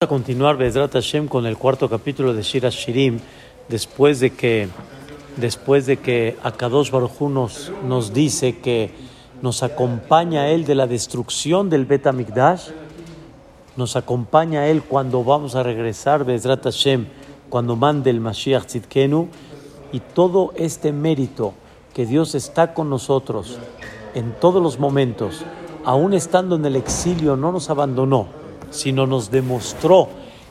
a continuar Bezrat Hashem con el cuarto capítulo de Shira Shirim después de que después de que Akadosh Baruj nos, nos dice que nos acompaña él de la destrucción del Bet Mikdash nos acompaña él cuando vamos a regresar Bezrat Hashem cuando mande el Mashiach Tzidkenu y todo este mérito que Dios está con nosotros en todos los momentos aún estando en el exilio no nos abandonó sino nos demostró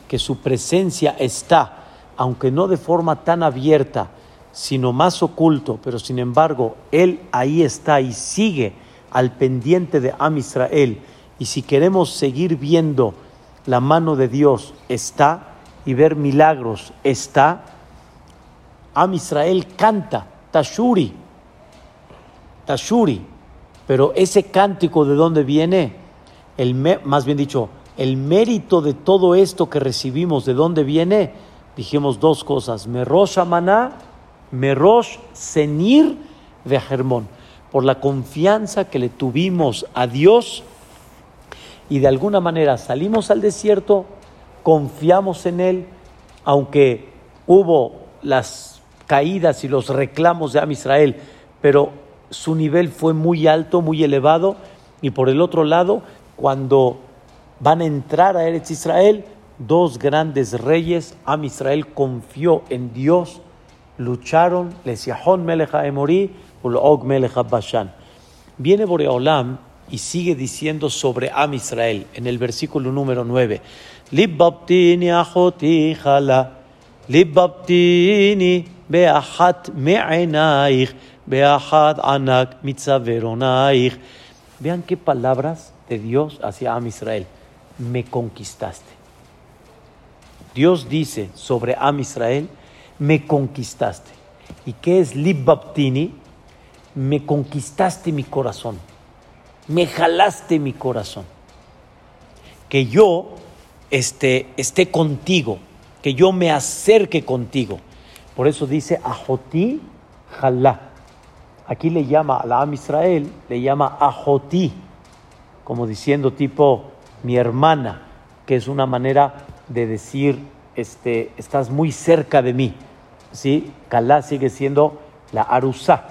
que su presencia está, aunque no de forma tan abierta, sino más oculto, pero sin embargo, Él ahí está y sigue al pendiente de Am Israel. Y si queremos seguir viendo la mano de Dios, está, y ver milagros, está, Am Israel canta, Tashuri, Tashuri, pero ese cántico de dónde viene, el más bien dicho, el mérito de todo esto que recibimos, ¿de dónde viene? Dijimos dos cosas, Merosh Amaná, Merosh Senir de Germón, por la confianza que le tuvimos a Dios y de alguna manera salimos al desierto, confiamos en Él, aunque hubo las caídas y los reclamos de Am Israel, pero su nivel fue muy alto, muy elevado, y por el otro lado, cuando van a entrar a Eretz Israel dos grandes reyes. Am Israel confió en Dios, lucharon, Lesiahon Melecha Emori, Og Melecha Bashan. Viene Boreolam y sigue diciendo sobre Am Israel en el versículo número 9. Libbabtini achoti chala, libbabtini beachat me'enaich, beachat anak mitzaveronaich. Vean qué palabras de Dios hacia Am Israel me conquistaste. Dios dice sobre Am Israel, me conquistaste. ¿Y qué es Libbaptini? Me conquistaste mi corazón, me jalaste mi corazón. Que yo esté, esté contigo, que yo me acerque contigo. Por eso dice Ajoti Jalá. Aquí le llama a la Am Israel, le llama Ajoti, como diciendo tipo, mi hermana, que es una manera de decir, este, estás muy cerca de mí. ¿Sí? Kalá sigue siendo la arusa,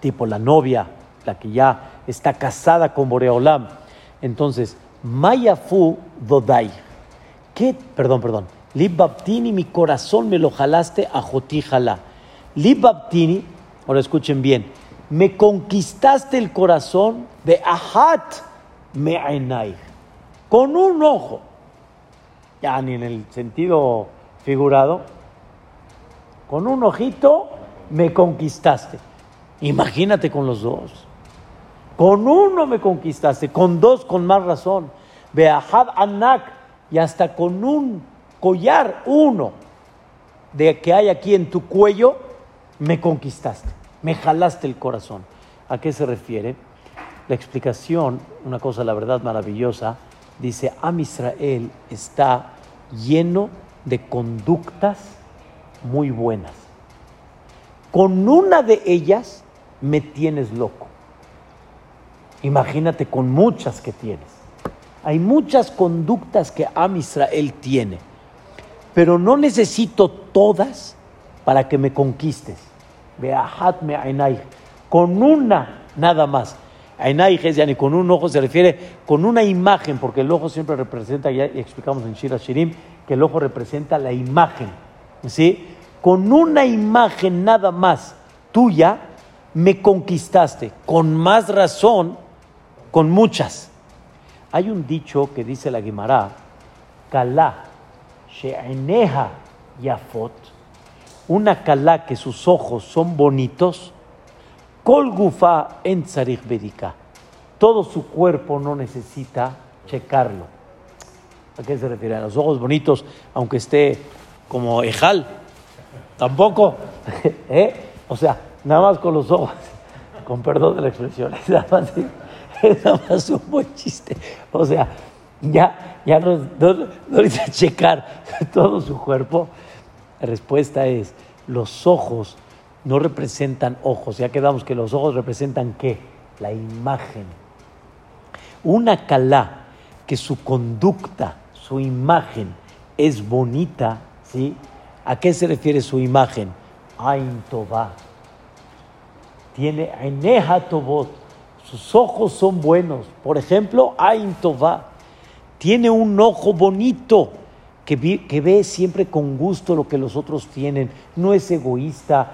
tipo la novia, la que ya está casada con Boreolam. Entonces, Mayafu Dodai. ¿Qué? Perdón, perdón. Libabtini, mi corazón me lo jalaste a Jotí jalá. Libabtini, ahora escuchen bien, me conquistaste el corazón de Ahat Me'enai con un ojo, ya ni en el sentido figurado, con un ojito me conquistaste. Imagínate con los dos. Con uno me conquistaste, con dos con más razón. Beahad Anak y hasta con un collar, uno, de que hay aquí en tu cuello, me conquistaste, me jalaste el corazón. ¿A qué se refiere? La explicación, una cosa la verdad maravillosa, dice, Am Israel está lleno de conductas muy buenas. Con una de ellas me tienes loco. Imagínate con muchas que tienes. Hay muchas conductas que Am Israel tiene, pero no necesito todas para que me conquistes. Con una nada más ya ni con un ojo se refiere con una imagen, porque el ojo siempre representa, ya explicamos en Shira Shirim, que el ojo representa la imagen. ¿sí? Con una imagen nada más tuya, me conquistaste. Con más razón, con muchas. Hay un dicho que dice la Guimara, Kalá, She'eneha Yafot, una Kalá que sus ojos son bonitos, Kol gufa en tzarich. Todo su cuerpo no necesita checarlo. ¿A qué se refiere? A los ojos bonitos, aunque esté como ejal. Tampoco. ¿Eh? O sea, nada más con los ojos. Con perdón de la expresión. Es nada más, es nada más un buen chiste. O sea, ya, ya no, no, no necesita checar todo su cuerpo. La respuesta es, los ojos no representan ojos. Ya quedamos que los ojos representan qué? La imagen. Una calá que su conducta, su imagen es bonita, ¿sí? ¿A qué se refiere su imagen? Ain Tová. Tiene Aineha Tovot. Sus ojos son buenos. Por ejemplo, Ain Tová. Tiene un ojo bonito que, ve siempre con gusto lo que los otros tienen. No es egoísta.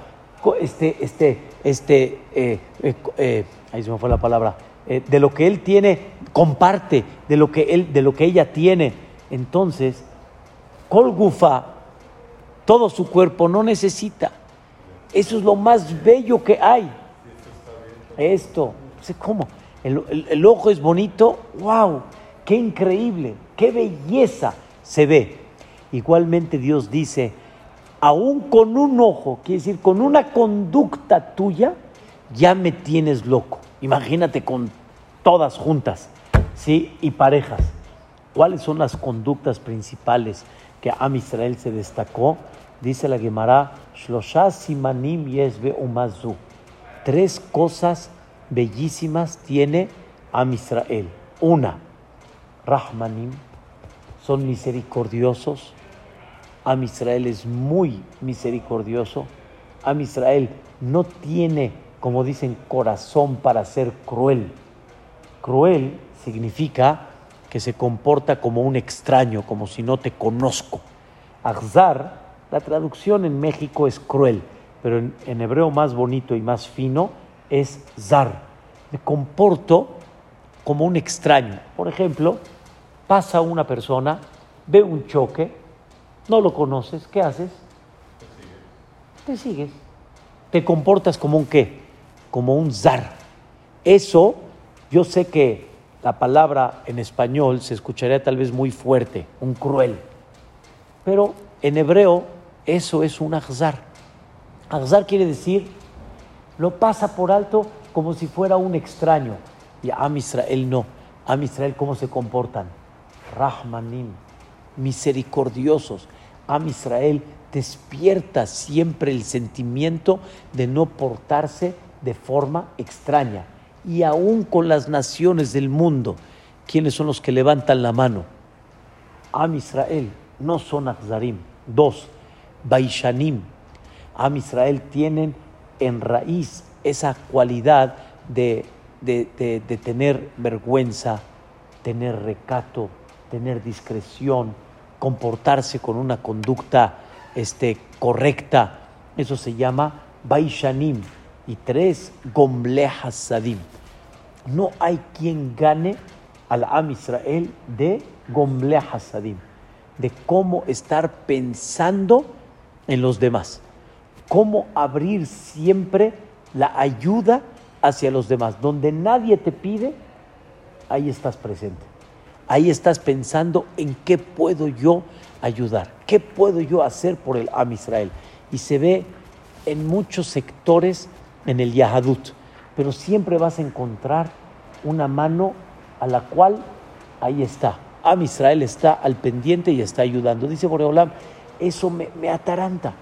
Este, este, este, eh, eh, eh, ahí se me fue la palabra. de lo que él tiene, comparte de lo que él, de lo que ella tiene. Entonces, Colgufa, todo su cuerpo no necesita. Eso es lo más bello que hay. Esto, ¿cómo? El, ojo es bonito, wow, qué increíble, qué belleza se ve. Igualmente Dios dice, aún con un ojo, quiere decir, con una conducta tuya, ya me tienes loco. Imagínate con todas juntas, ¿sí? Y parejas. ¿Cuáles son las conductas principales que Am Israel se destacó? Dice la Gemara, simanim yesbe umazu. Tres cosas bellísimas tiene Am Israel. Una, Rahmanim, son misericordiosos. Am Israel es muy misericordioso. Am Israel no tiene, como dicen, corazón para ser cruel. Cruel significa que se comporta como un extraño, como si no te conozco. Azar la traducción en México es cruel, pero en, hebreo más bonito y más fino es zar. Me comporto como un extraño. Por ejemplo, pasa una persona, ve un choque, no lo conoces, ¿qué haces? Te sigues. Te comportas como un qué? Como un zar. Eso, yo sé que la palabra en español se escucharía tal vez muy fuerte, un cruel. Pero en hebreo eso es un ahzar. Ahzar quiere decir, lo pasa por alto como si fuera un extraño. Y a Israel no. A Israel, ¿cómo se comportan? Rahmanim, misericordiosos. A Israel despierta siempre el sentimiento de no portarse de forma extraña. Y aún con las naciones del mundo, ¿quiénes son los que levantan la mano? Am Israel no son Ahzarim. Dos, Baishanim. Am Israel tienen en raíz esa cualidad de, de, tener vergüenza, tener recato, tener discreción, comportarse con una conducta este, correcta. Eso se llama Baishanim. Y tres, Gomle Sadim. No hay quien gane al Am Israel de Gomle Sadim, de cómo estar pensando en los demás. Cómo abrir siempre la ayuda hacia los demás. Donde nadie te pide, ahí estás presente. Ahí estás pensando en qué puedo yo ayudar, qué puedo yo hacer por el Am Israel. Y se ve en muchos sectores en el Yahadut, pero siempre vas a encontrar una mano a la cual ahí está. Am Israel está al pendiente y está ayudando. Dice Boreolam, eso me, ataranta,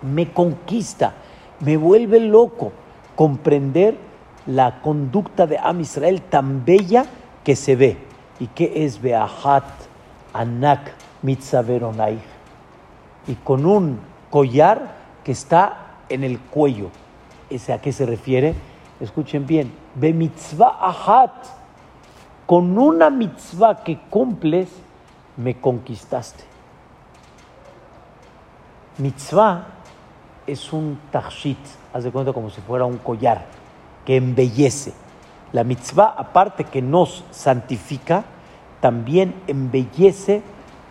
me conquista, me vuelve loco comprender la conducta de Am Israel tan bella que se ve. ¿Y que es Beahat Anak Mitzaveronai? Y con un collar que está en el cuello. ¿Ese a qué se refiere? Escuchen bien. Be mitzvah ahat. Con una mitzvah que cumples, me conquistaste. Mitzvah es un tachit, haz de cuenta como si fuera un collar que embellece. La mitzvah, aparte que nos santifica, también embellece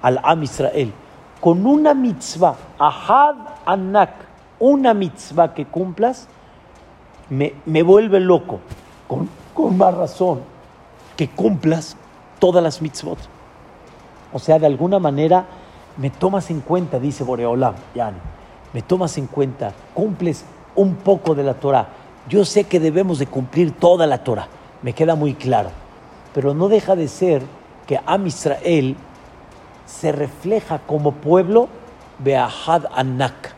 al Am Israel. Con una mitzvah, ahad anak, una mitzvah que cumplas, me, me vuelve loco, con, con más razón, que cumplas todas las mitzvot. O sea, de alguna manera me tomas en cuenta, dice Boreolam, Yani, me tomas en cuenta, cumples un poco de la Torah. Yo sé que debemos de cumplir toda la Torah, me queda muy claro, pero no deja de ser que Am Israel se refleja como pueblo Beahad Anak.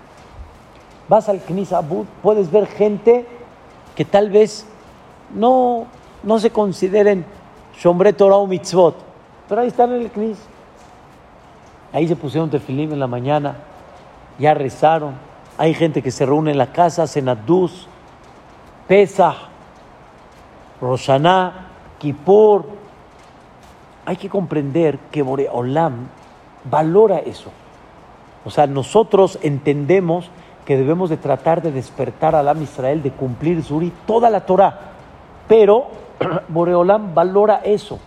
Vas al Knis Abud, puedes ver gente que tal vez no, no se consideren Shombre Torah o Mitzvot, pero ahí están en el Knis Ahí se pusieron tefilín en la mañana, ya rezaron. Hay gente que se reúne en la casa, Senaduz, Pesach, Roshaná, Kippur. Hay que comprender que Boreolam valora eso. O sea, nosotros entendemos que debemos de tratar de despertar al Am Israel, de cumplir Zuri, toda la Torah. Pero Boreolam valora eso.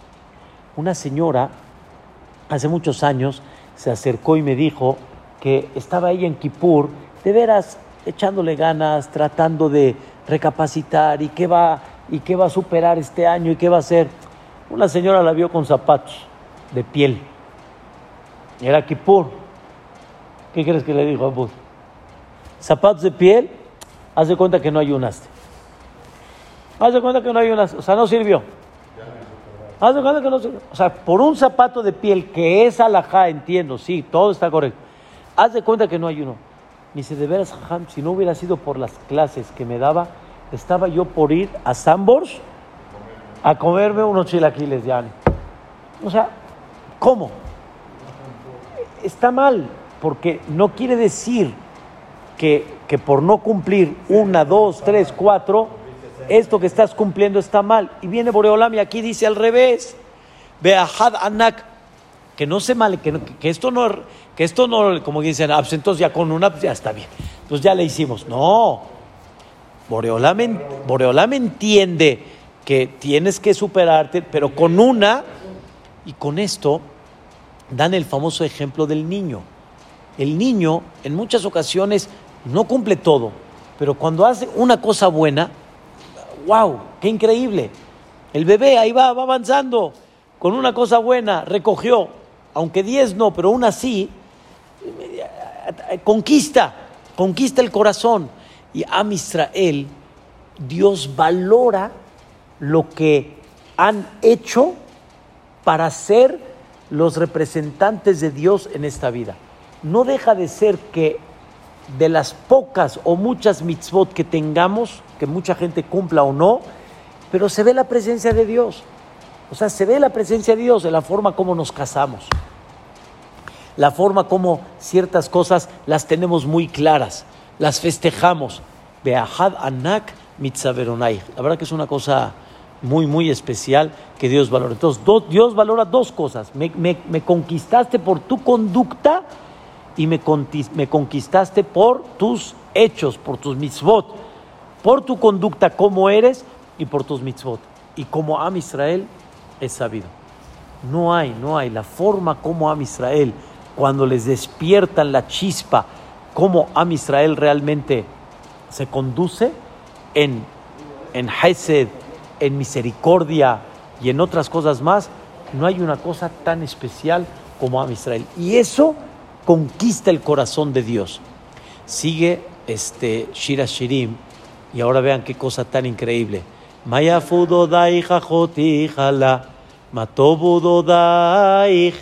Una señora hace muchos años se acercó y me dijo que estaba ella en Kippur, de veras echándole ganas, tratando de recapacitar y qué va y qué va a superar este año y qué va a hacer. Una señora la vio con zapatos de piel. Era Kippur. ¿Qué crees que le dijo a vos? Zapatos de piel, haz de cuenta que no ayunaste. Haz de cuenta que no ayunaste. O sea, no sirvió. Haz de cuenta que no sirvió. O sea, por un zapato de piel que es alajá, entiendo, sí, todo está correcto. Haz de cuenta que no ayuno. Ni se de veras, si no hubiera sido por las clases que me daba, estaba yo por ir a Sambors a comerme unos chilaquiles, ya. O sea, ¿cómo? Está mal, porque no quiere decir que, que por no cumplir una, dos, tres, cuatro, esto que estás cumpliendo está mal. Y viene Boreolam y aquí dice al revés. Had Anak, que no se mal, que, esto no, que esto no, como dicen, absentos ya con una, pues ya está bien. Pues ya le hicimos. No. Boreolam, Boreolam entiende que tienes que superarte, pero con una, y con esto dan el famoso ejemplo del niño. El niño en muchas ocasiones no cumple todo, pero cuando hace una cosa buena, wow, qué increíble. El bebé ahí va, va avanzando con una cosa buena, recogió, aunque diez no, pero una sí, conquista, conquista el corazón. Y a Israel, Dios valora lo que han hecho para ser los representantes de Dios en esta vida. No deja de ser que de las pocas o muchas mitzvot que tengamos, que mucha gente cumpla o no, pero se ve la presencia de Dios. O sea, se ve la presencia de Dios en la forma como nos casamos, la forma como ciertas cosas las tenemos muy claras, las festejamos. Beahad anak mitzaveronai. La verdad que es una cosa muy, muy especial que Dios valora. Entonces, Dios valora dos cosas. Me, me conquistaste por tu conducta y me, conquistaste por tus hechos, por tus mitzvot, por tu conducta como eres y por tus mitzvot. Y como Am Israel es sabido. No hay, no hay la forma como Am Israel, cuando les despiertan la chispa, como Am Israel realmente se conduce en, en Hesed, en misericordia y en otras cosas más, no hay una cosa tan especial como Am Israel. Y eso conquista el corazón de Dios. Sigue este Shira Shirim y ahora vean qué cosa tan increíble. Mayafudo daich ajoti jala, matobudo daich,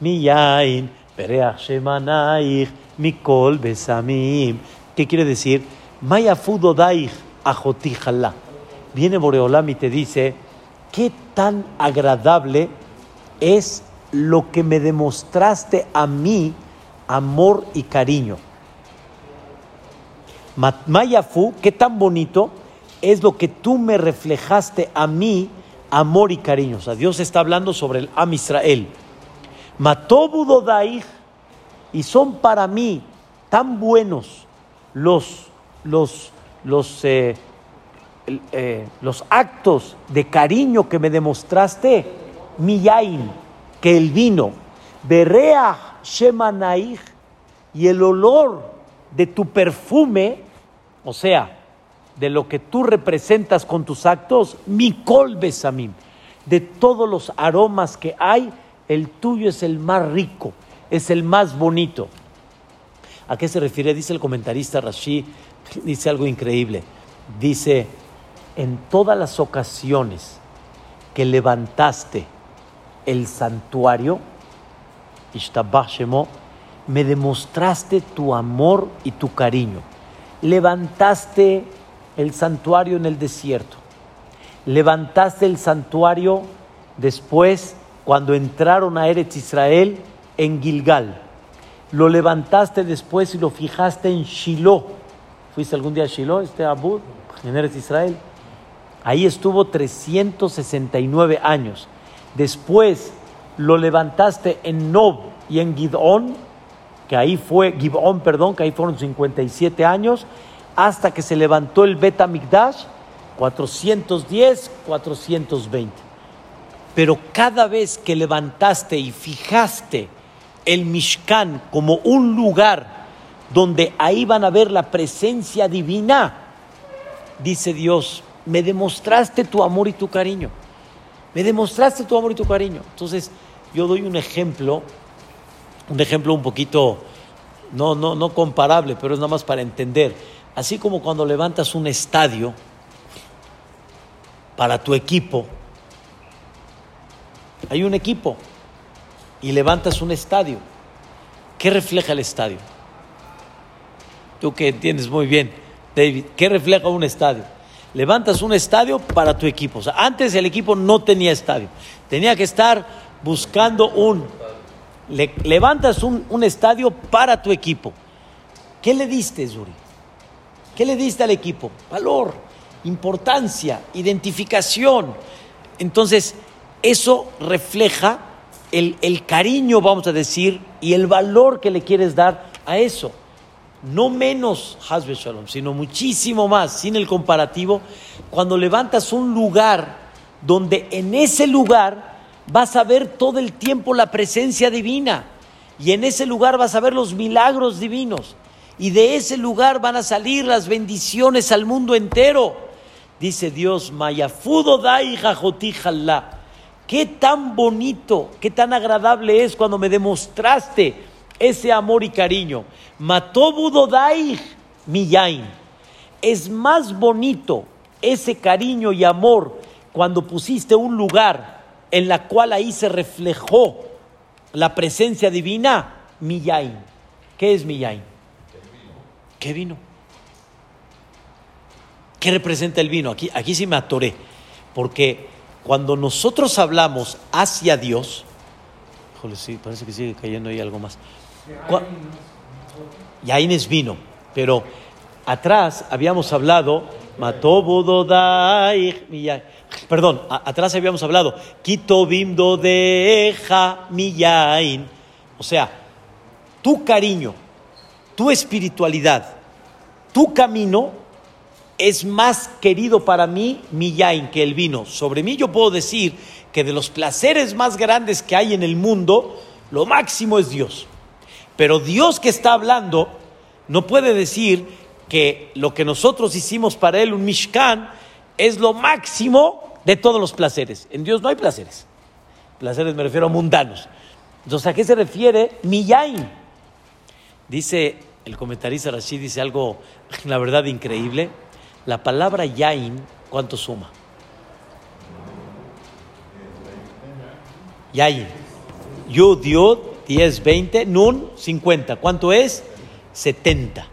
miyain, pereach shemanaich, mikol besamim. ¿Qué quiere decir? Mayafudo daich ajoti jala. Viene Boreolam y te dice, qué tan agradable es lo que me demostraste a mí amor y cariño. Mayafu, qué tan bonito es lo que tú me reflejaste a mí amor y cariño. O sea, Dios está hablando sobre el Am Israel. Y son para mí tan buenos los, los, los, eh, eh, los actos de cariño que me demostraste, miyain que el vino, Berea Shemanaich, y el olor de tu perfume, o sea, de lo que tú representas con tus actos, Mikol Besamim, de todos los aromas que hay, el tuyo es el más rico, es el más bonito. ¿A qué se refiere? Dice el comentarista Rashi, dice algo increíble. Dice, en todas las ocasiones que levantaste el santuario, me demostraste tu amor y tu cariño. Levantaste el santuario en el desierto. Levantaste el santuario después, cuando entraron a Eretz Israel, en Gilgal. Lo levantaste después y lo fijaste en Shiloh. ¿Fuiste algún día a Shiloh, este Abud, en Eretz Israel? Ahí estuvo 369 años. Después lo levantaste en Nob y en Gidón, que ahí fue, perdón, que ahí fueron 57 años, hasta que se levantó el Bet Mikdash, 410, 420. Pero cada vez que levantaste y fijaste el Mishkan como un lugar donde ahí van a ver la presencia divina, dice Dios, me demostraste tu amor y tu cariño. Me demostraste tu amor y tu cariño. Entonces, yo doy un ejemplo, un ejemplo un poquito, no, no, no comparable, pero es nada más para entender. Así como cuando levantas un estadio para tu equipo, hay un equipo y levantas un estadio. ¿Qué refleja el estadio? Tú que entiendes muy bien, David, ¿qué refleja un estadio? Levantas un estadio para tu equipo. O sea, antes el equipo no tenía estadio. Tenía que estar buscando un... levantas un, un estadio para tu equipo. ¿Qué le diste, Zuri? ¿Qué le diste al equipo? Valor, importancia, identificación. Entonces, eso refleja el, el, cariño, vamos a decir, y el valor que le quieres dar a eso. No menos Hasbe Shalom, sino muchísimo más, sin el comparativo, cuando levantas un lugar donde en ese lugar vas a ver todo el tiempo la presencia divina y en ese lugar vas a ver los milagros divinos y de ese lugar van a salir las bendiciones al mundo entero. Dice Dios, Mayafudo dai Qué tan bonito, qué tan agradable es cuando me demostraste ese amor y cariño. Mató Budodai Miyain. Es más bonito ese cariño y amor cuando pusiste un lugar en la cual ahí se reflejó la presencia divina, Miyain. ¿Qué es Miyain? ¿Qué vino? ¿Qué representa el vino? Aquí, aquí sí me atoré, porque cuando nosotros hablamos hacia Dios, híjole, sí, parece que sigue cayendo ahí algo más. Yain es vino, pero atrás habíamos hablado, mató perdón, atrás habíamos hablado, quito bimdo deja miyain. O sea, tu cariño, tu espiritualidad, tu camino es más querido para mí mi yain que el vino. Sobre mí yo puedo decir que de los placeres más grandes que hay en el mundo, lo máximo es Dios. Pero Dios que está hablando no puede decir que lo que nosotros hicimos para él, un Mishkan, es lo máximo de todos los placeres. En Dios no hay placeres. Placeres me refiero a mundanos. Entonces, ¿a qué se refiere mi yain? Dice el comentarista Rashid, dice algo, la verdad, increíble la palabra yain, ¿cuánto suma? Yain. Yud, Yud, 10, 20, Nun, 50. ¿Cuánto es? 70.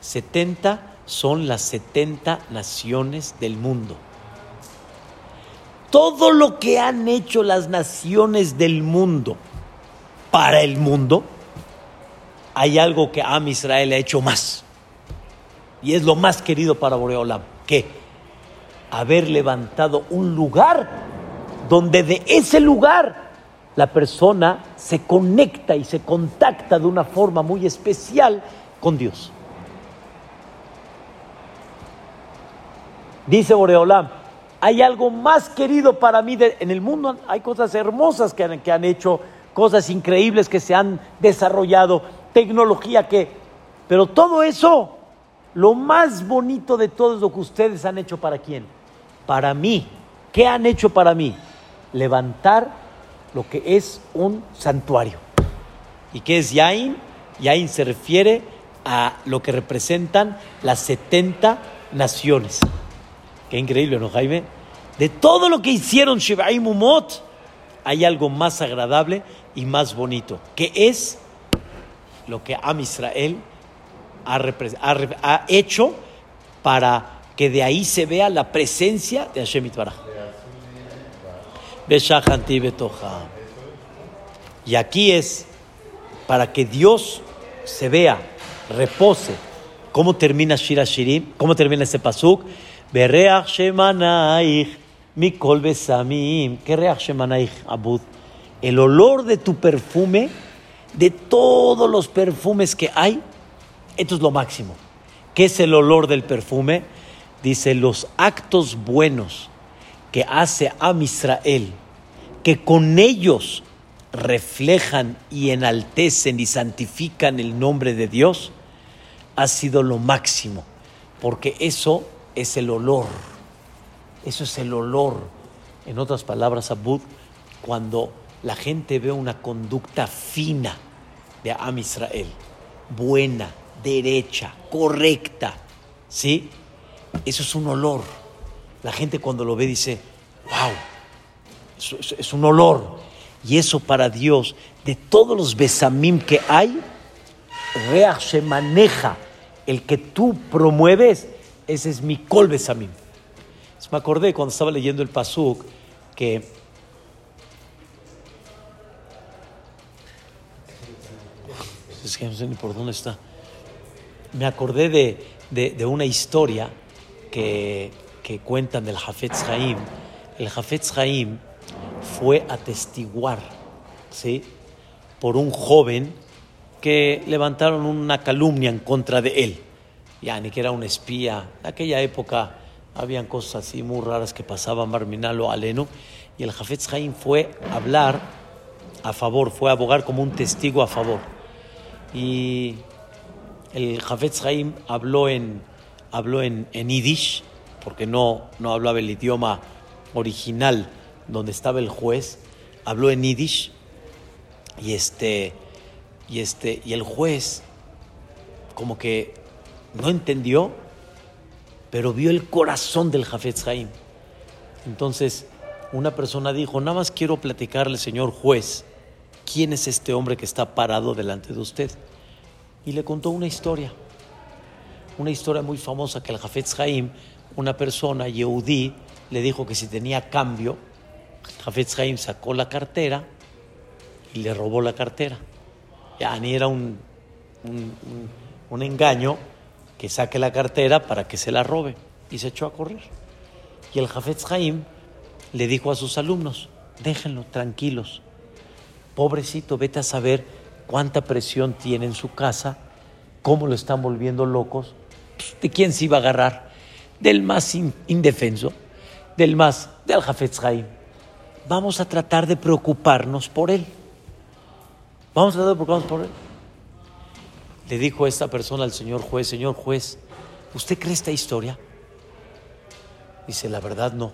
70 son las 70 naciones del mundo. Todo lo que han hecho las naciones del mundo para el mundo, hay algo que Am Israel ha hecho más. Y es lo más querido para Boreolam. ¿Qué? Haber levantado un lugar donde de ese lugar la persona se conecta y se contacta de una forma muy especial con Dios. Dice Boreolam, hay algo más querido para mí en el mundo, hay cosas hermosas que han, que han hecho, cosas increíbles que se han desarrollado, tecnología que, pero todo eso lo más bonito de todo es lo que ustedes han hecho para quién? Para mí. ¿Qué han hecho para mí? Levantar lo que es un santuario. ¿Y qué es Yain? Yain se refiere a lo que representan las 70 naciones. Qué increíble, ¿no, Jaime? De todo lo que hicieron Shiva y Mumot, hay algo más agradable y más bonito, que es lo que Am Israel ha, hecho para que de ahí se vea la presencia de Hashem Itbaraj. Y aquí es para que Dios se vea, repose. ¿Cómo termina Shira Shirim? ¿Cómo termina este pasuk? Mikol besamim. ¿Qué abud? El olor de tu perfume, de todos los perfumes que hay, esto es lo máximo. ¿Qué es el olor del perfume? Dice, los actos buenos que hace a Israel, que con ellos reflejan y enaltecen y santifican el nombre de Dios, ha sido lo máximo, porque eso es el olor, eso es el olor. En otras palabras, Abud, cuando la gente ve una conducta fina de Am Israel, buena, derecha, correcta, ¿sí? Eso es un olor. La gente cuando lo ve dice, wow, es, un olor. Y eso para Dios, de todos los besamim que hay, Reach se maneja, el que tú promueves, ese es mi kol besamim. Me acordé cuando estaba leyendo el Pasuk que es que no sé ni por dónde está. Me acordé de, de, una historia que, que, cuentan del Jafetz Haim. El Jafetz Haim fue a testiguar ¿sí? por un joven que levantaron una calumnia en contra de él. Ya, ni que era un espía. En aquella época habían cosas así muy raras que pasaban Marminal o Aleno. Y el Jafetz Haim fue a hablar a favor, fue a abogar como un testigo a favor. Y el Jafetz Haim habló en, habló en, Yiddish, porque no, no hablaba el idioma original donde estaba el juez, habló en Yiddish y este, y este, y el juez como que no entendió, pero vio el corazón del Jafetz Haim. Entonces, una persona dijo, nada más quiero platicarle, señor juez, quién es este hombre que está parado delante de usted. Y le contó una historia, una historia muy famosa que el Jafetz Haim, una persona, Yehudí, le dijo que si tenía cambio, Jafetz Haim sacó la cartera y le robó la cartera. Ya ni era un, un, engaño que saque la cartera para que se la robe. Y se echó a correr. Y el Jafetz Haim le dijo a sus alumnos, déjenlo tranquilos. Pobrecito, vete a saber cuánta presión tiene en su casa, cómo lo están volviendo locos. ¿De quién se iba a agarrar? Del más indefenso, del más, del Jafetz Haim vamos a tratar de preocuparnos por él. Vamos a tratar de preocuparnos por él. Le dijo esta persona al señor juez, señor juez, ¿usted cree esta historia? Dice, la verdad no.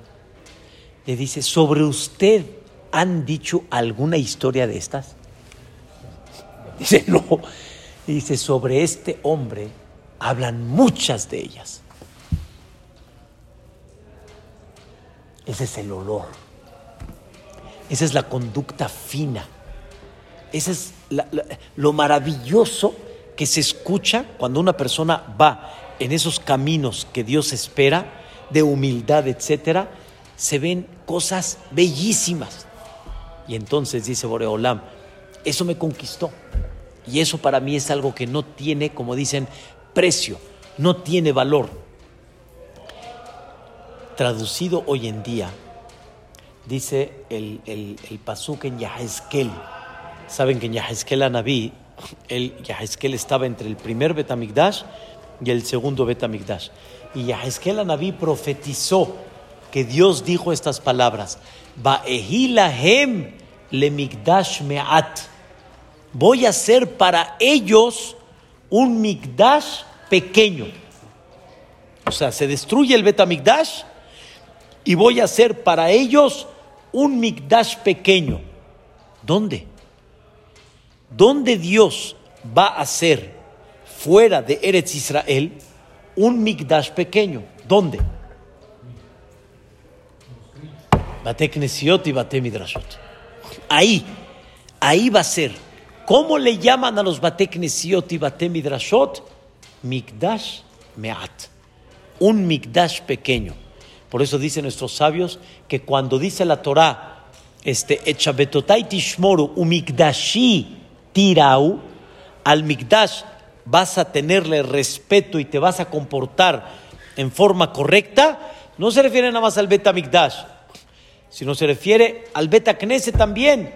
Le dice, ¿sobre usted han dicho alguna historia de estas? Dice, no. Dice, sobre este hombre hablan muchas de ellas. Ese es el olor. Esa es la conducta fina. Ese es lo maravilloso que se escucha cuando una persona va en esos caminos que Dios espera, de humildad, etcétera, se ven cosas bellísimas. Y entonces dice Boreolam, eso me conquistó. Y eso para mí es algo que no tiene, como dicen, precio, no tiene valor. Traducido hoy en día, dice el, el, el pasuk en Yahezkel. Saben que en Yahezkel Anabí, el Yahezkel estaba entre el primer Betamigdash y el segundo Betamigdash. Y Yahezkel Anabí profetizó que Dios dijo estas palabras: Baehilahem le migdash me'at. Voy a hacer para ellos un migdash pequeño. O sea, se destruye el Betamigdash y voy a hacer para ellos un Migdash pequeño. ¿Dónde? ¿Dónde Dios va a hacer fuera de Eretz Israel un Migdash pequeño? ¿Dónde? Bate y Bate Midrashot. Ahí, ahí va a ser. ¿Cómo le llaman a los Bate y Bate Midrashot? Migdash Meat. Un Migdash pequeño. Por eso dicen nuestros sabios que cuando dice la Torah, este, tishmoru umikdashi tirau, al Mikdash vas a tenerle respeto y te vas a comportar en forma correcta, no se refiere nada más al Bet Mikdash, sino se refiere al Bet Knesset también,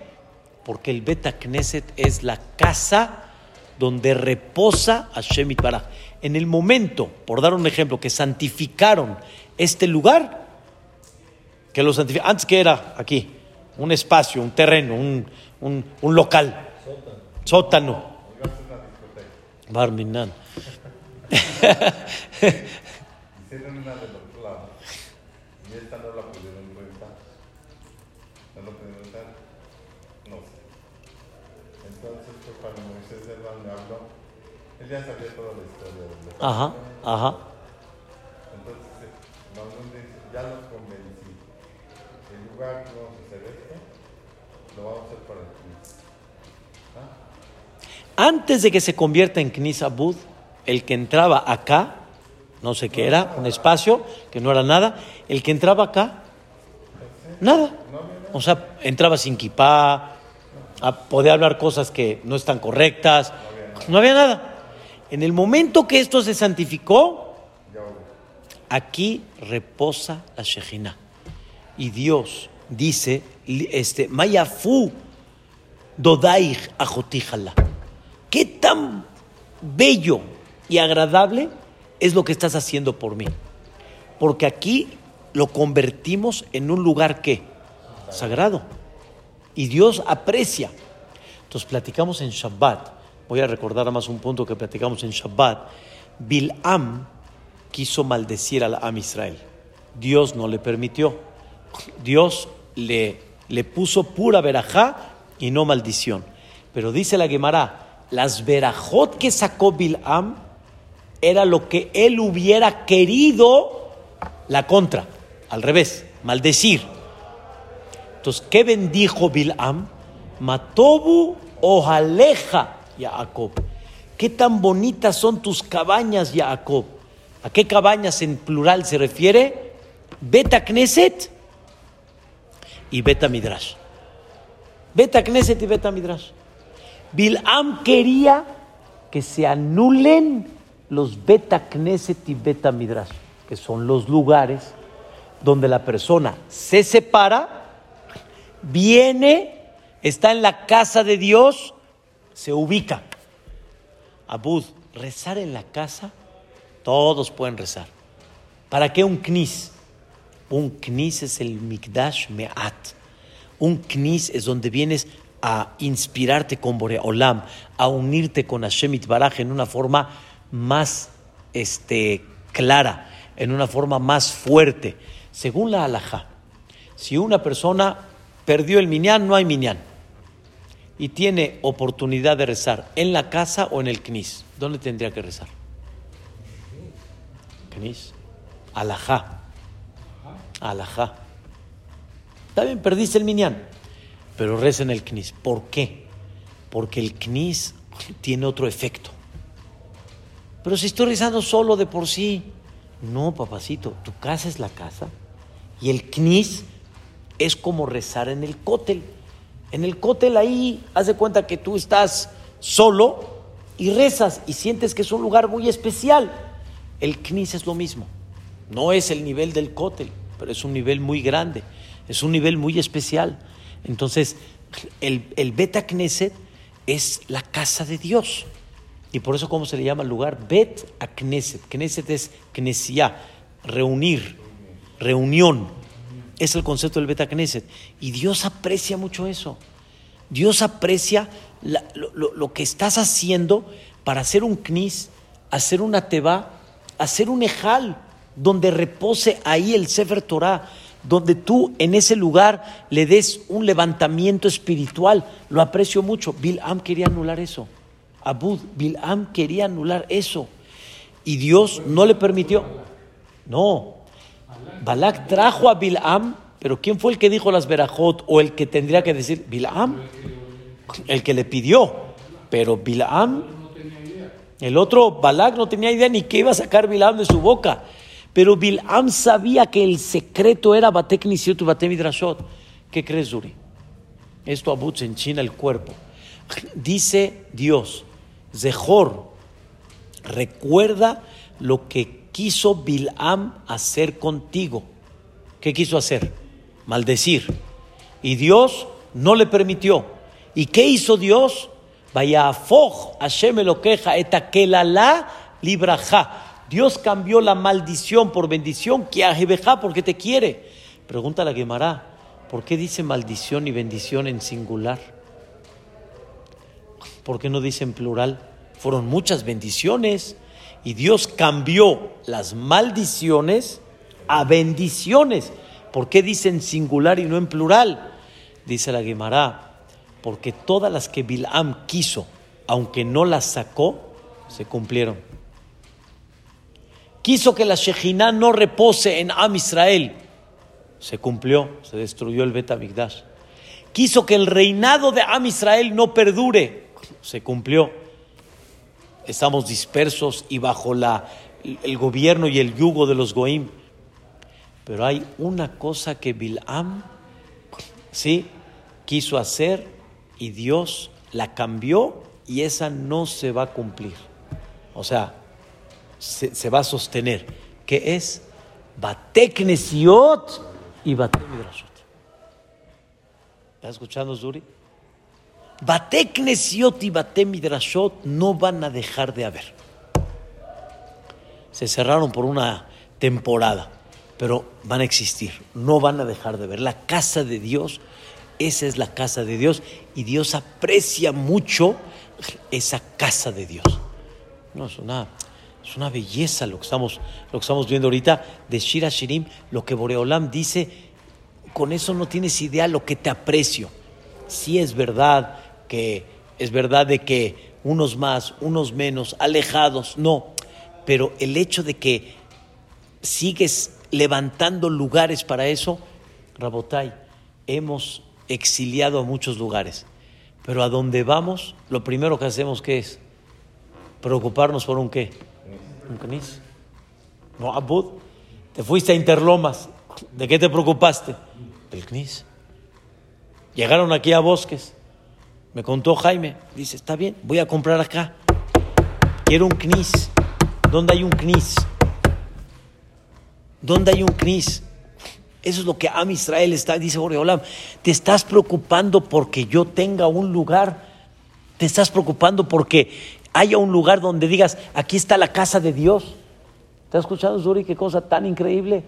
porque el Bet Knesset es la casa donde reposa Hashem Itbaraj. En el momento, por dar un ejemplo, que santificaron este lugar, que lo santificaron, antes que era aquí, un espacio, un terreno, un, un, local, sótano. Barminan. Una esta rentar. ¿No lo pudieron rentar? No sé. Entonces fue cuando Moisés Herman me habló. Él ya sabía toda la historia del lugar. Ajá, ajá. Entonces, Manuel dice, ya los convencí. El lugar que vamos a hacer esto, lo vamos a hacer para el Cristo. Antes de que se convierta en Knis Abud, el que entraba acá, no sé qué era, un espacio que no era nada, el que entraba acá, nada. O sea, entraba sin kipá, podía hablar cosas que no están correctas, no había nada. En el momento que esto se santificó, aquí reposa la Shejina. Y Dios dice, este, Mayafu Dodaich Ajotíjala. ¿Qué tan bello y agradable es lo que estás haciendo por mí? Porque aquí lo convertimos en un lugar que sagrado. Y Dios aprecia. Entonces platicamos en Shabbat. Voy a recordar más un punto que platicamos en Shabbat. Bil'am quiso maldecir al Am Israel. Dios no le permitió. Dios le, le puso pura verajá y no maldición. Pero dice la Gemara, las verajot que sacó Bil'am era lo que él hubiera querido la contra, al revés, maldecir. Entonces, ¿qué bendijo Bil'am? Matobu ojaleja, Jacob. ¿Qué tan bonitas son tus cabañas, Jacob? ¿A qué cabañas en plural se refiere? Beta Knesset y Beta Midrash. Beta Knesset y Beta Midrash. Bil'am quería que se anulen los Beta Knesset y Beta Midrash, que son los lugares donde la persona se separa, viene, está en la casa de Dios, se ubica. Abud, rezar en la casa, todos pueden rezar. ¿Para qué un knis? Un knis es el mikdash me'at. Un knis es donde vienes a inspirarte con Boreolam, a unirte con Hashem Itbaraj en una forma más este, clara, en una forma más fuerte. Según la halajá, si una persona perdió el minyan, no hay minyan, y tiene oportunidad de rezar en la casa o en el knis, ¿dónde tendría que rezar? Knis. Alajá. Alajá. Está bien, perdiste el minyan, pero reza en el knis. ¿Por qué? Porque el knis tiene otro efecto. Pero si estoy rezando solo de por sí, no, papacito, tu casa es la casa y el knis es como rezar en el cótel. En el cótel ahí, haz de cuenta que tú estás solo y rezas y sientes que es un lugar muy especial. El knis es lo mismo. No es el nivel del cótel, pero es un nivel muy grande, es un nivel muy especial. Entonces, el, el Beta Knesset es la casa de Dios. Y por eso, ¿cómo se le llama el lugar? Bet Knesset. Knesset es Knessia, reunir, reunión. Es el concepto del Beta Knesset. Y Dios aprecia mucho eso. Dios aprecia lo que estás haciendo para hacer un knis, hacer una teba, hacer un ejal, donde repose ahí el Sefer Torah, donde tú en ese lugar le des un levantamiento espiritual. Lo aprecio mucho. Bil'am quería anular eso. Abud, Bil'am quería anular eso. Y Dios no le permitió. No. Balak trajo a Bil'am, pero ¿quién fue el que dijo las verajot o el que tendría que decir Bil'am? El que le pidió. Pero Bil'am, el otro Balak no tenía idea ni qué iba a sacar Bil'am de su boca. Pero Bil'am sabía que el secreto era Batek Batek Midrashot. ¿Qué crees, Zuri? Esto Abud se enchina el cuerpo. Dice Dios, Zehor, recuerda lo que quiso Bilam hacer contigo. ¿Qué quiso hacer? Maldecir. Y Dios no le permitió. ¿Y qué hizo Dios? Vaya Hashem lo queja, libraja. Dios cambió la maldición por bendición, que porque te quiere. Pregunta la Gemara, ¿por qué dice maldición y bendición en singular? ¿Por qué no dice en plural? Fueron muchas bendiciones y Dios cambió las maldiciones a bendiciones. ¿Por qué dice en singular y no en plural? Dice la Gemara, porque todas las que Bilam quiso, aunque no las sacó, se cumplieron. Quiso que la Shejinah no repose en Am Israel, se cumplió, se destruyó el Bet Quiso que el reinado de Am Israel no perdure, se cumplió estamos dispersos y bajo la, el gobierno y el yugo de los Goim. Pero hay una cosa que Bilam sí quiso hacer y Dios la cambió y esa no se va a cumplir. O sea, se, va a sostener. que es? Bateknesiot y Batemidrashot. ¿Estás escuchando, Zuri? Bateknesiot y Batemidrashot no van a dejar de haber. Se cerraron por una temporada, pero van a existir, no van a dejar de ver. La casa de Dios, esa es la casa de Dios y Dios aprecia mucho esa casa de Dios. No, es una, es una belleza lo que, estamos, lo que estamos viendo ahorita de Shira Shirim, lo que Boreolam dice, con eso no tienes idea lo que te aprecio. Si es verdad que es verdad de que unos más, unos menos, alejados, no, pero el hecho de que sigues levantando lugares para eso, Rabotai, hemos exiliado a muchos lugares, pero a donde vamos, lo primero que hacemos, ¿qué es? Preocuparnos por un qué? Un knis. No, Abud, te fuiste a Interlomas, ¿de qué te preocupaste? Del knis. Llegaron aquí a Bosques, me contó Jaime, dice, está bien, voy a comprar acá. Quiero un knis. ¿Dónde hay un knis? ¿Dónde hay un knis? Eso es lo que Am Israel está, dice Boreolam. Te estás preocupando porque yo tenga un lugar. Te estás preocupando porque haya un lugar donde digas, aquí está la casa de Dios. ¿Te has escuchado, Zuri? Qué cosa tan increíble.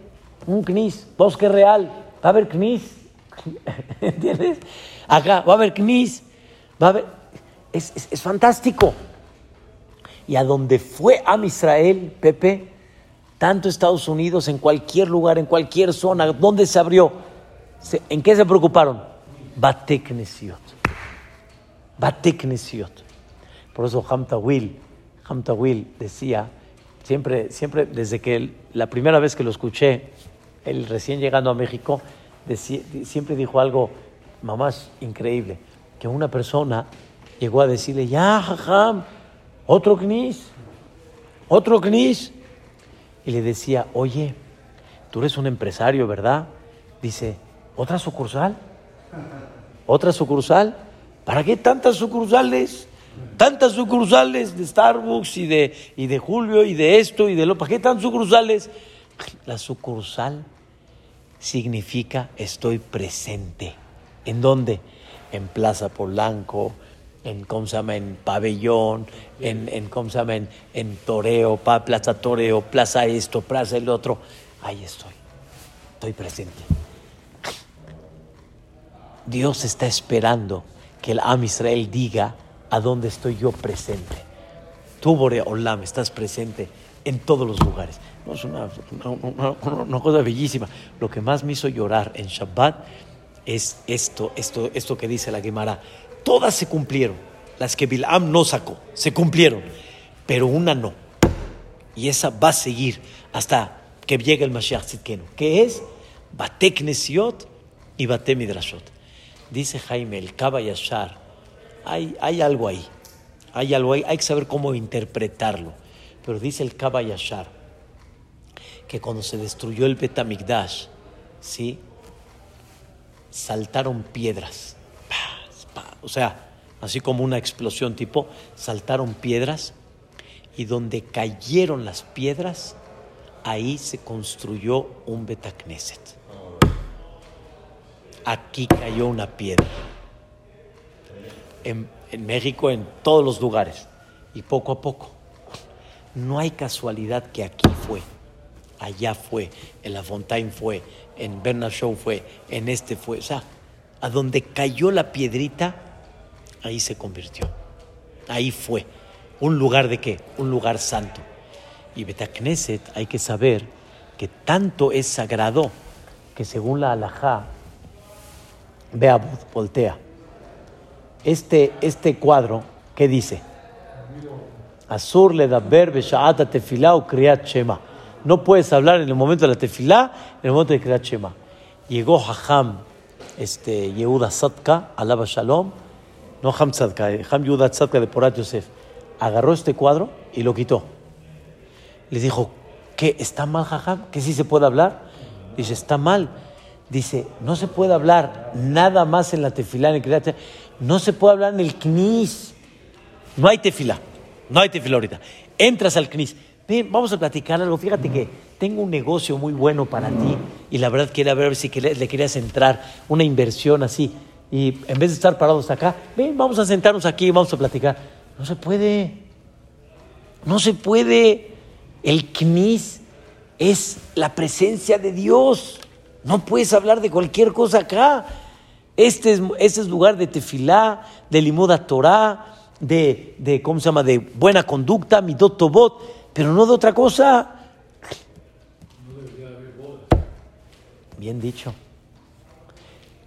Un knis, bosque real. Va a haber knis. ¿Entiendes? Acá va a haber knis es, fantástico. Y a donde fue a Israel, Pepe, tanto Estados Unidos, en cualquier lugar, en cualquier zona, ¿dónde se abrió? ¿En qué se preocuparon? Bateknesiot. Bateknesiot. Por eso Hamtawil, Hamtawil decía, siempre, siempre desde que la primera vez que lo escuché, él recién llegando a México, siempre dijo algo, mamás, increíble que una persona llegó a decirle, ya, jajam, otro knis, otro knis. Y le decía, oye, tú eres un empresario, ¿verdad? Dice, ¿otra sucursal? ¿Otra sucursal? ¿Para qué tantas sucursales? Tantas sucursales de Starbucks y de, y de Julio y de esto y de lo. ¿Para qué tantas sucursales? La sucursal significa estoy presente. ¿En dónde? En Plaza Polanco, en, ¿cómo en Pabellón, en, en ¿cómo En, Toreo, Plaza Toreo, Plaza esto, Plaza el otro. Ahí estoy, estoy presente. Dios está esperando que el Am Israel diga a dónde estoy yo presente. Tú, Boreolam, estás presente en todos los lugares. No, es una, una, cosa bellísima. Lo que más me hizo llorar en Shabbat es esto, esto, esto que dice la Gemara. Todas se cumplieron. Las que Bilam no sacó, se cumplieron. Pero una no. Y esa va a seguir hasta que llegue el Mashiach Tzidkenu. Que es Batek Nesiot y Batek Midrashot. Dice Jaime, el Kaba Yashar. Hay, hay algo ahí. Hay algo ahí. Hay que saber cómo interpretarlo. Pero dice el Kaba Yashar que cuando se destruyó el Betamigdash, ¿sí? Saltaron piedras. O sea, así como una explosión tipo, saltaron piedras y donde cayeron las piedras, ahí se construyó un Betacneset. Aquí cayó una piedra. En, en México, en todos los lugares. Y poco a poco. No hay casualidad que aquí fue, allá fue, en La Fontaine fue, en Bernard Shaw fue, en este fue. O sea, a donde cayó la piedrita, ahí se convirtió. Ahí fue. ¿Un lugar de qué? Un lugar santo. Y Betacneset hay que saber que tanto es sagrado que según la halajá, vea, voltea. Este, este cuadro, ¿qué dice? Azur le da sha'ata tefilá o kriat shema. No puedes hablar en el momento de la tefilá, en el momento de kriat shema. Llegó Hajam, este, Yehuda Sadka, alaba shalom, no Ham Sadka, Ham Yehuda Sadka de Porat Yosef, agarró este cuadro y lo quitó. Le dijo, ¿qué? ¿Está mal, Jajam? ¿Que sí se puede hablar? Dice, está mal. Dice, no se puede hablar nada más en la tefilá, en el kriat shema. No se puede hablar en el knis. No hay tefilá. No hay tefilá ahorita. Entras al CNIS. Ven, vamos a platicar algo. Fíjate que tengo un negocio muy bueno para ti y la verdad quería ver si le querías entrar una inversión así. Y en vez de estar parados acá, ven, vamos a sentarnos aquí vamos a platicar. No se puede. No se puede. El CNIS es la presencia de Dios. No puedes hablar de cualquier cosa acá. Este es, este es lugar de tefilá, de limuda Torah, de, de, ¿cómo se llama?, de buena conducta, midot tobot, pero no de otra cosa. Bien dicho.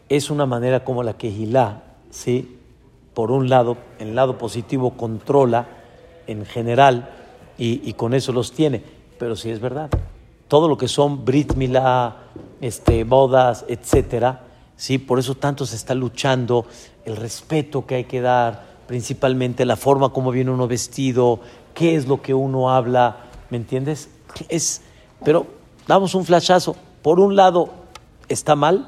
Es una manera como la que Gilá, ¿sí? por un lado, en el lado positivo, controla en general y, y, con eso los tiene. Pero sí es verdad. Todo lo que son Brit Milá, este, bodas, etcétera, ¿sí? por eso tanto se está luchando el respeto que hay que dar, principalmente la forma como viene uno vestido, qué es lo que uno habla, ¿me entiendes? Es, pero damos un flashazo. Por un lado está mal,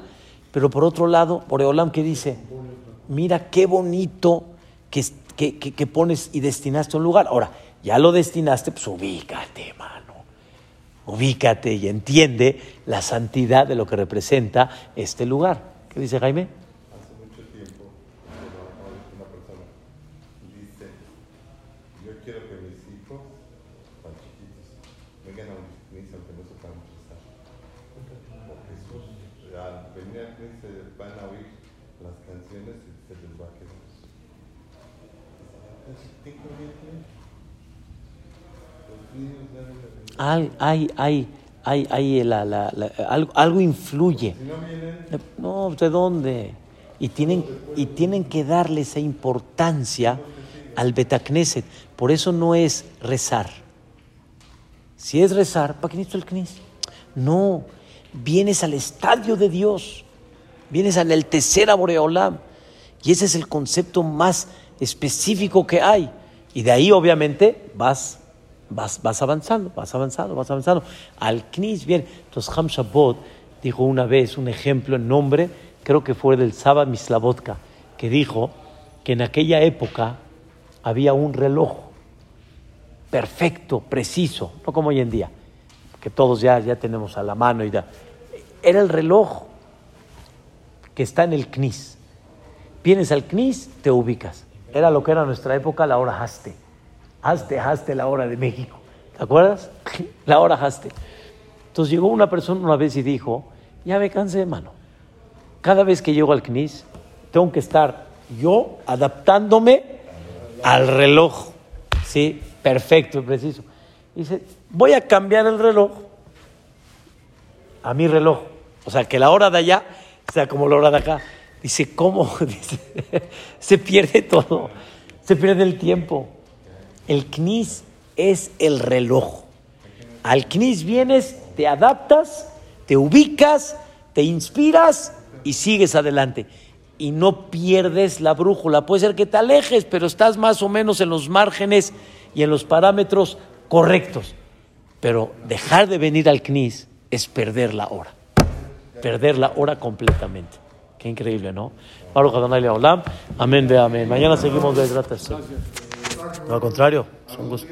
pero por otro lado, Oreolam que dice, mira qué bonito que, que, que, pones y destinaste un lugar. Ahora, ya lo destinaste, pues ubícate, mano. Ubícate y entiende la santidad de lo que representa este lugar. ¿Qué dice Jaime? Hace mucho tiempo, una persona dice, yo quiero que mis hijos, tan chiquitos, vengan a un CNIS aunque no sepan rezar. Porque sus, al venir al CNIS se van a oír las canciones y se les va a quedar. Tengo bien, los niños deben de Hay, hay, hay, hay, hay la, la, la, algo, algo influye. No ¿de dónde? Y tienen, y tienen que darle esa importancia al Betacneset. Por eso no es rezar. Si es rezar, ¿para qué necesito el Knis? No, vienes al estadio de Dios, vienes al enaltecer a Boreolam. Y ese es el concepto más específico que hay. Y de ahí, obviamente, vas, vas, vas avanzando, vas avanzando, vas avanzando. Al Knis, bien. Entonces, Ham Shabbat dijo una vez un ejemplo en nombre, creo que fue del Saba Mislavotka, que dijo que en aquella época había un reloj perfecto, preciso, no como hoy en día, que todos ya, ya tenemos a la mano y ya. Era el reloj que está en el CNIS. Vienes al CNIS, te ubicas. Era lo que era nuestra época, la hora haste. Haste, haste, la hora de México. ¿Te acuerdas? La hora haste. Entonces llegó una persona una vez y dijo, ya me cansé, mano. Cada vez que llego al CNIS, tengo que estar yo adaptándome al reloj. Sí, perfecto, preciso. Dice, voy a cambiar el reloj a mi reloj. O sea, que la hora de allá sea como la hora de acá. Dice, ¿cómo? Se pierde todo. Se pierde el tiempo. El CNIS es el reloj. Al CNIS vienes, te adaptas, te ubicas, te inspiras y sigues adelante. Y no pierdes la brújula. Puede ser que te alejes, pero estás más o menos en los márgenes y en los parámetros correctos. Pero dejar de venir al CNIS es perder la hora. Perder la hora completamente. Qué increíble, ¿no? Amén, ve amén. Mañana seguimos de No, al contrario, gusto.